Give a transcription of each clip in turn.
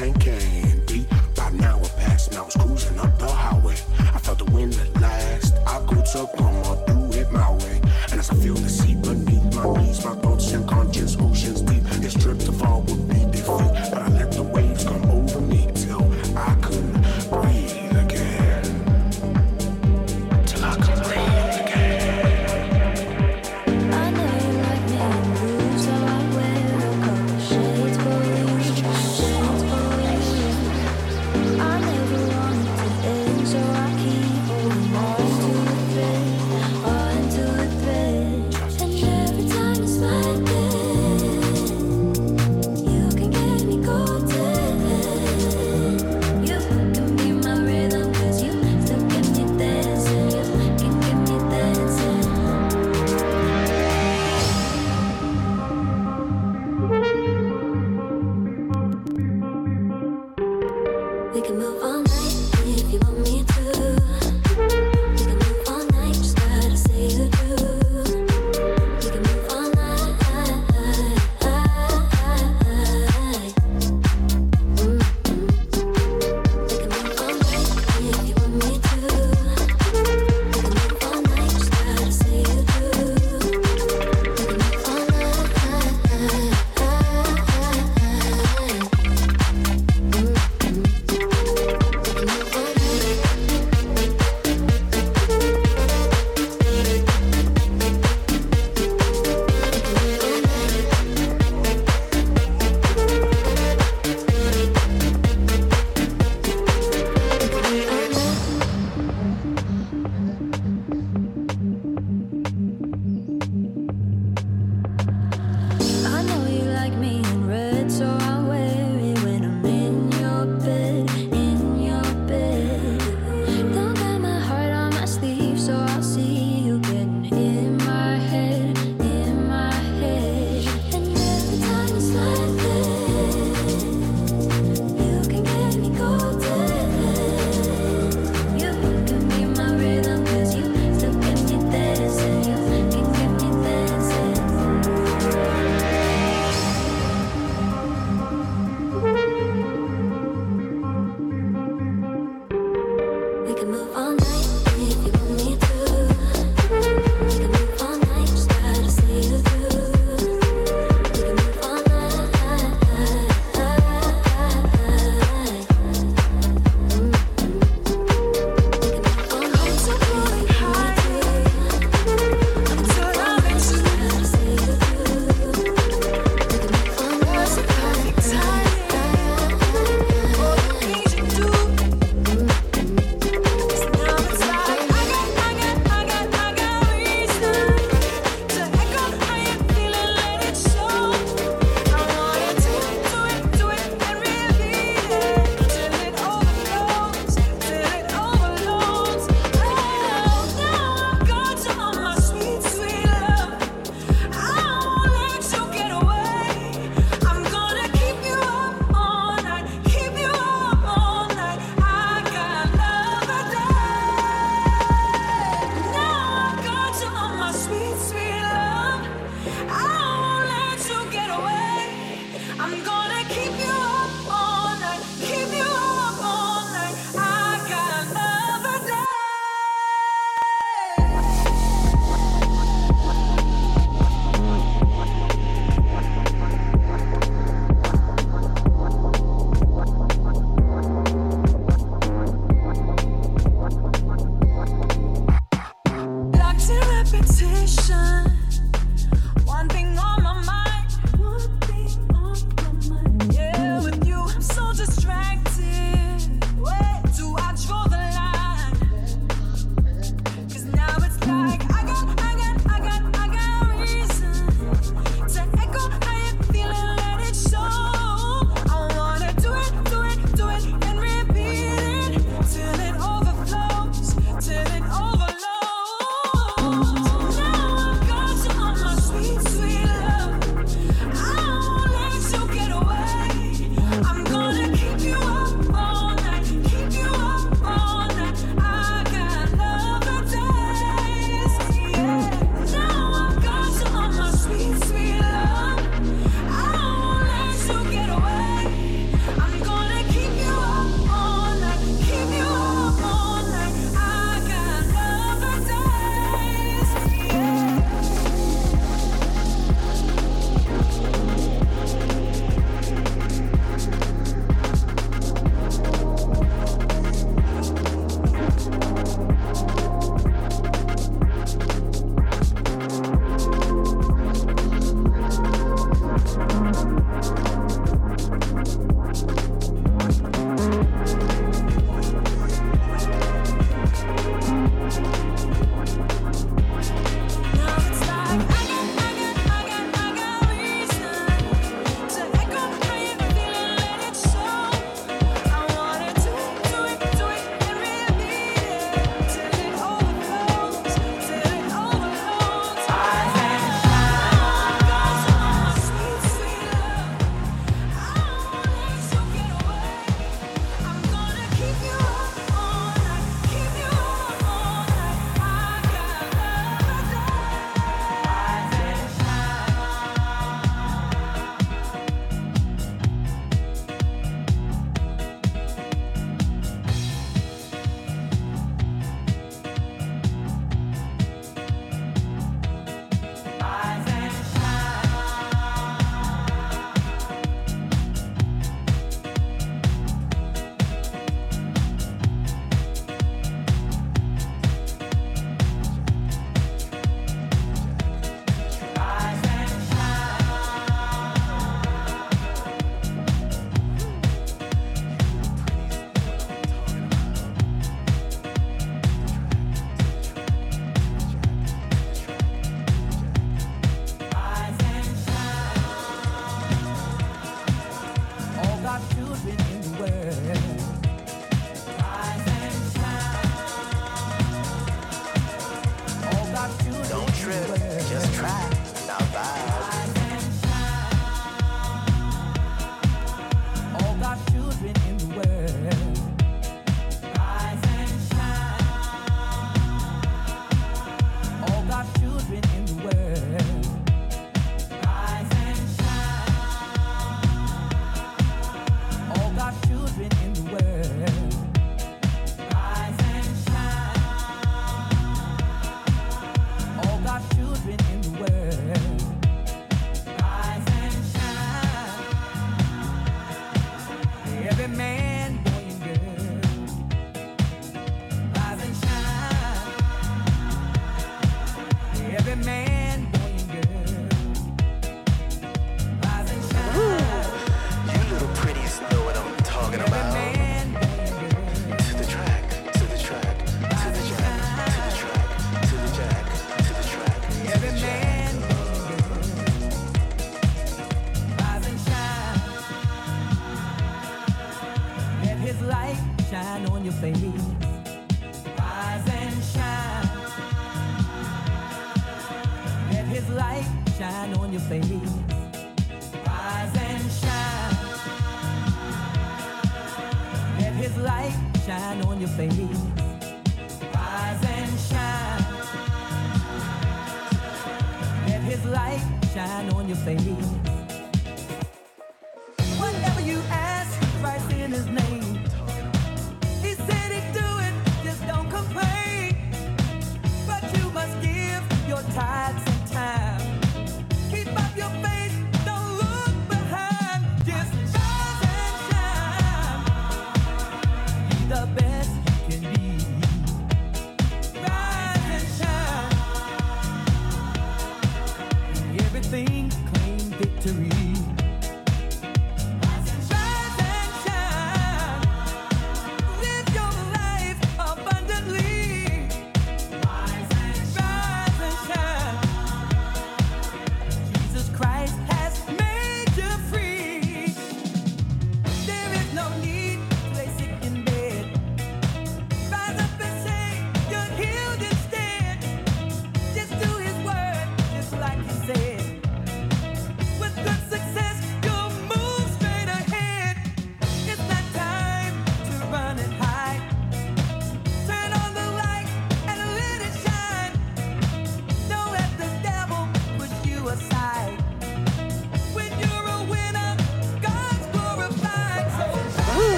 like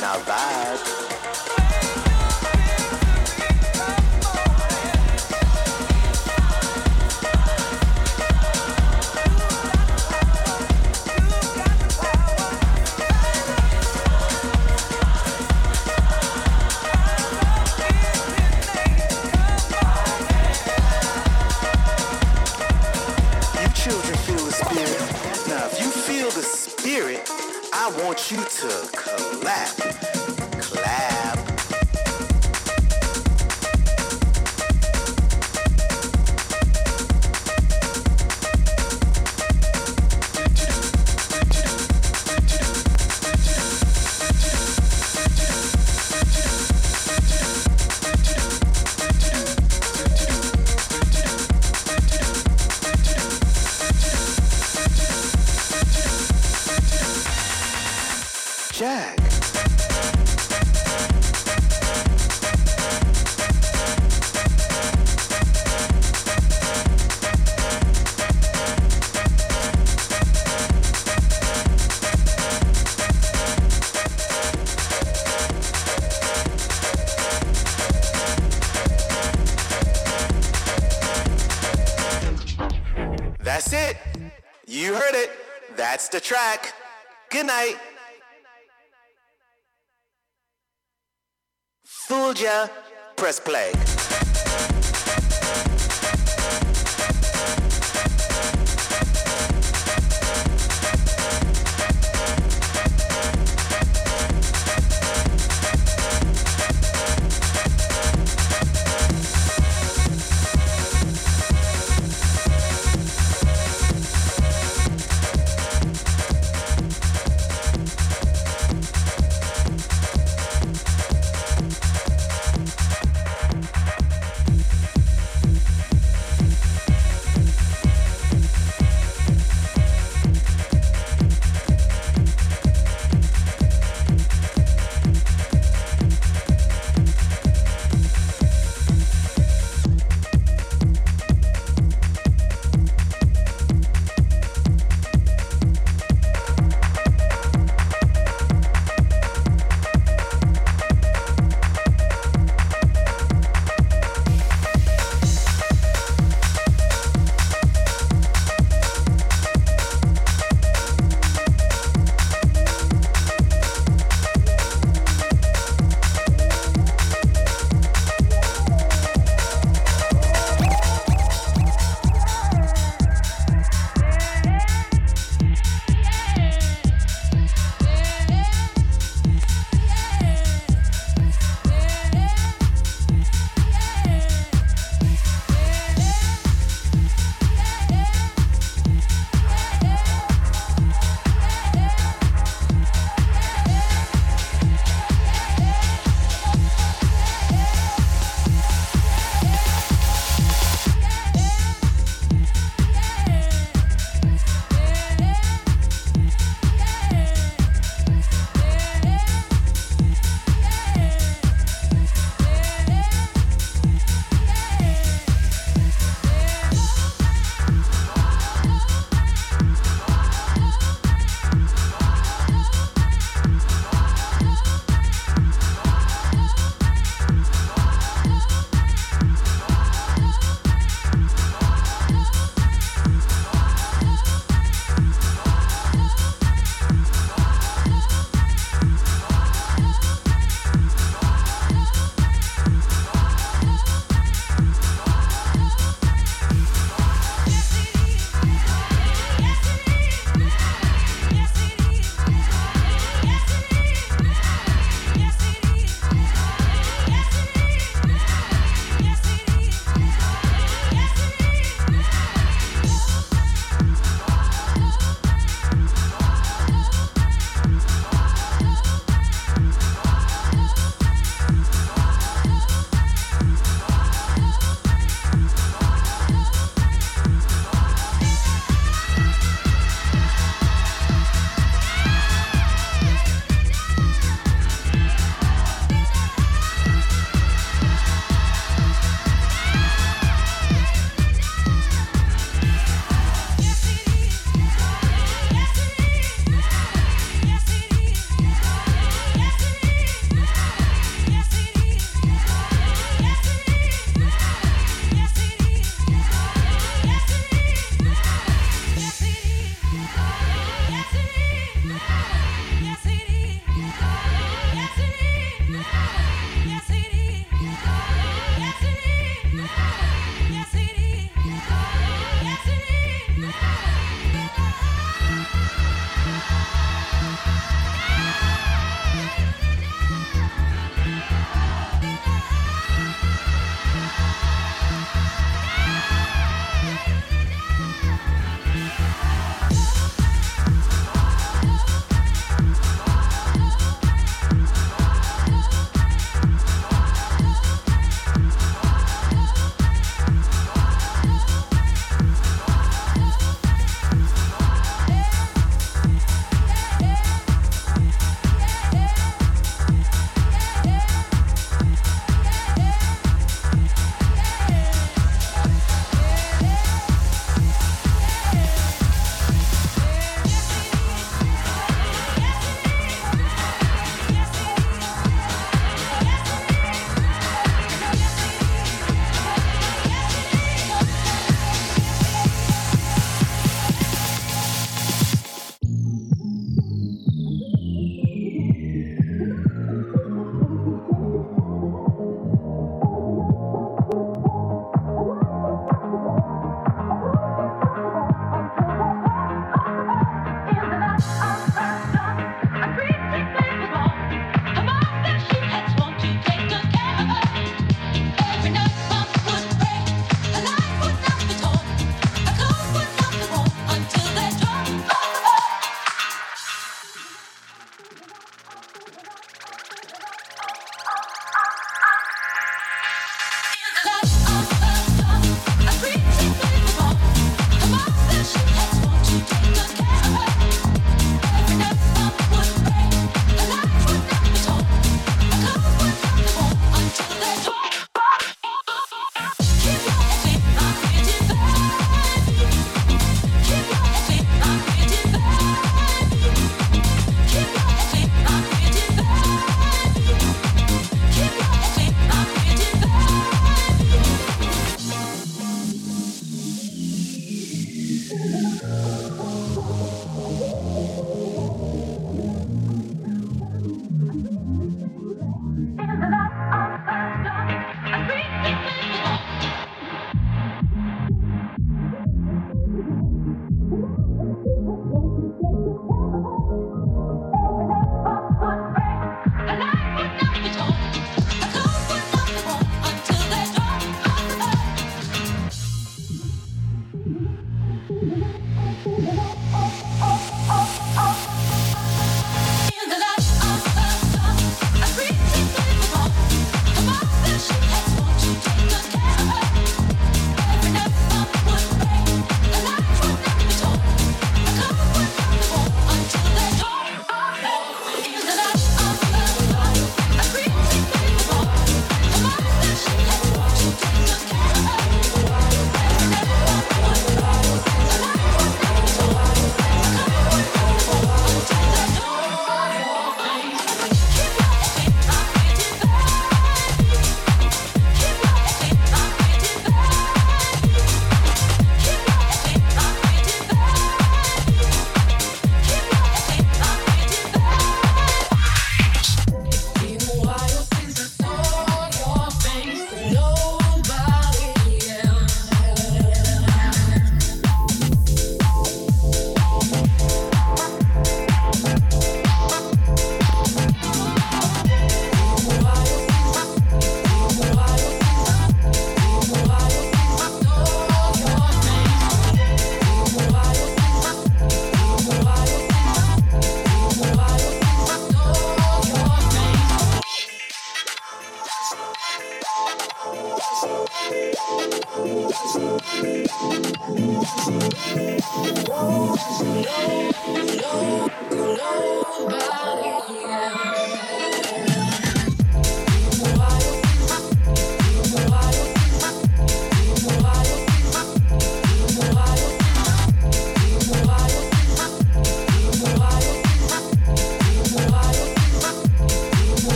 Now vibe.